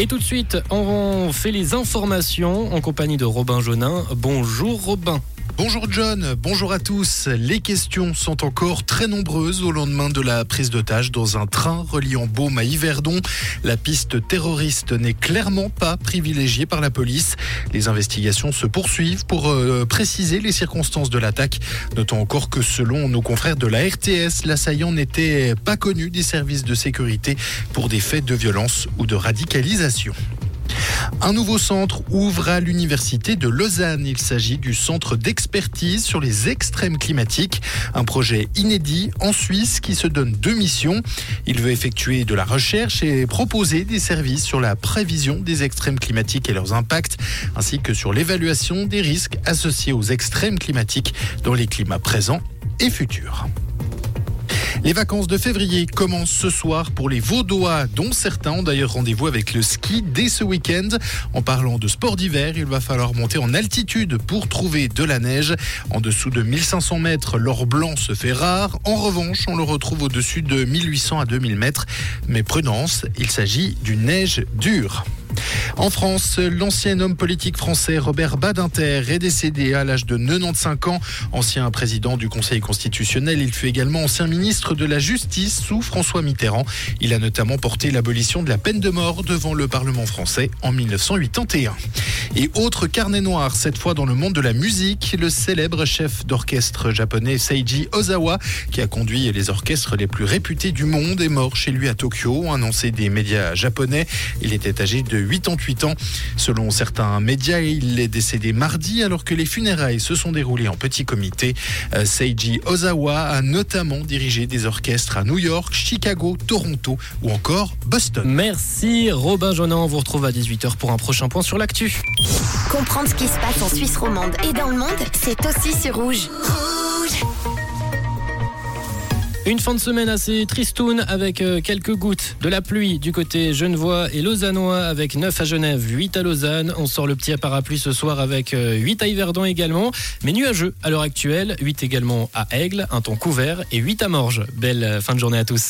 Et tout de suite, on fait les informations en compagnie de Robin Jonin. Bonjour Robin. Bonjour John, bonjour à tous. Les questions sont encore très nombreuses au lendemain de la prise d'otage dans un train reliant Baume à Yverdon. La piste terroriste n'est clairement pas privilégiée par la police. Les investigations se poursuivent pour euh, préciser les circonstances de l'attaque. Notons encore que selon nos confrères de la RTS, l'assaillant n'était pas connu des services de sécurité pour des faits de violence ou de radicalisation. Un nouveau centre ouvre à l'Université de Lausanne. Il s'agit du centre d'expertise sur les extrêmes climatiques, un projet inédit en Suisse qui se donne deux missions. Il veut effectuer de la recherche et proposer des services sur la prévision des extrêmes climatiques et leurs impacts, ainsi que sur l'évaluation des risques associés aux extrêmes climatiques dans les climats présents et futurs. Les vacances de février commencent ce soir pour les Vaudois, dont certains ont d'ailleurs rendez-vous avec le ski dès ce week-end. En parlant de sport d'hiver, il va falloir monter en altitude pour trouver de la neige. En dessous de 1500 mètres, l'or blanc se fait rare. En revanche, on le retrouve au-dessus de 1800 à 2000 mètres. Mais prudence, il s'agit d'une neige dure. En France, l'ancien homme politique français Robert Badinter est décédé à l'âge de 95 ans. Ancien président du Conseil constitutionnel, il fut également ancien ministre de la Justice sous François Mitterrand. Il a notamment porté l'abolition de la peine de mort devant le Parlement français en 1981. Et autre carnet noir, cette fois dans le monde de la musique, le célèbre chef d'orchestre japonais Seiji Ozawa, qui a conduit les orchestres les plus réputés du monde, est mort chez lui à Tokyo, annoncé des médias japonais. Il était âgé de 88 ans. Selon certains médias, il est décédé mardi alors que les funérailles se sont déroulées en petit comité. Euh, Seiji Ozawa a notamment dirigé des orchestres à New York, Chicago, Toronto ou encore Boston. Merci Robin Jonan, on vous retrouve à 18h pour un prochain point sur l'actu. Comprendre ce qui se passe en Suisse romande et dans le monde, c'est aussi sur Rouge. Rouge Une fin de semaine assez tristoun avec euh, quelques gouttes de la pluie du côté genevois et lausannois avec 9 à Genève, 8 à Lausanne. On sort le petit parapluie ce soir avec 8 euh, à Yverdon également, mais nuageux à l'heure actuelle. 8 également à Aigle, un temps couvert et 8 à Morges. Belle euh, fin de journée à tous.